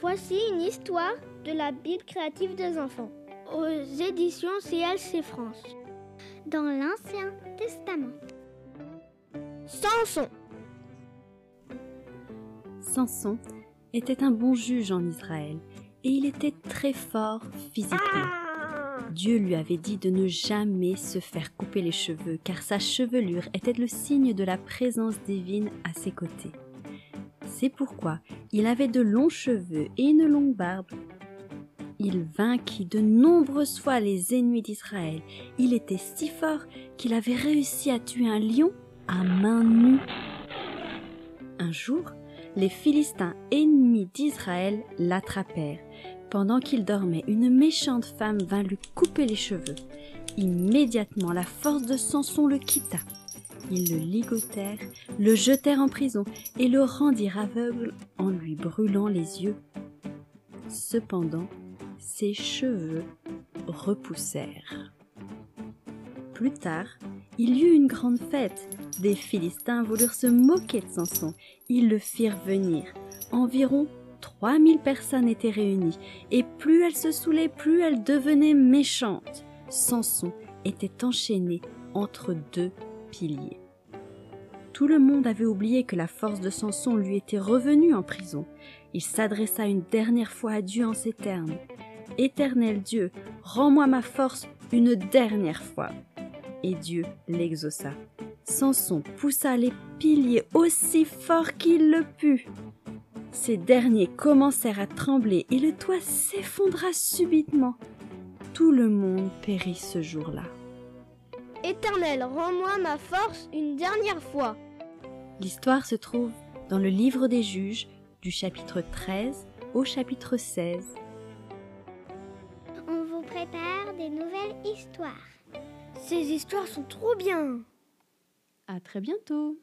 Voici une histoire de la Bible créative des enfants aux éditions CLC France. Dans l'Ancien Testament. Samson. Samson était un bon juge en Israël et il était très fort physiquement. Dieu lui avait dit de ne jamais se faire couper les cheveux car sa chevelure était le signe de la présence divine à ses côtés. C'est pourquoi il avait de longs cheveux et une longue barbe. Il vainquit de nombreuses fois les ennemis d'Israël. Il était si fort qu'il avait réussi à tuer un lion à main nue. Un jour, les Philistins ennemis d'Israël l'attrapèrent. Pendant qu'il dormait, une méchante femme vint lui couper les cheveux. Immédiatement, la force de Samson le quitta. Ils le ligotèrent, le jetèrent en prison et le rendirent aveugle en lui brûlant les yeux. Cependant, ses cheveux repoussèrent. Plus tard, il y eut une grande fête. Des Philistins voulurent se moquer de Samson. Ils le firent venir. Environ trois mille personnes étaient réunies, et plus elle se saoulait, plus elle devenait méchante. Samson était enchaîné entre deux Tout le monde avait oublié que la force de Samson lui était revenue en prison. Il s'adressa une dernière fois à Dieu en ces termes. Éternel Dieu, rends-moi ma force une dernière fois. Et Dieu l'exauça. Samson poussa les piliers aussi fort qu'il le put. Ces derniers commencèrent à trembler et le toit s'effondra subitement. Tout le monde périt ce jour-là. Éternel, rends-moi ma force une dernière fois. L'histoire se trouve dans le livre des juges du chapitre 13 au chapitre 16. On vous prépare des nouvelles histoires. Ces histoires sont trop bien. À très bientôt.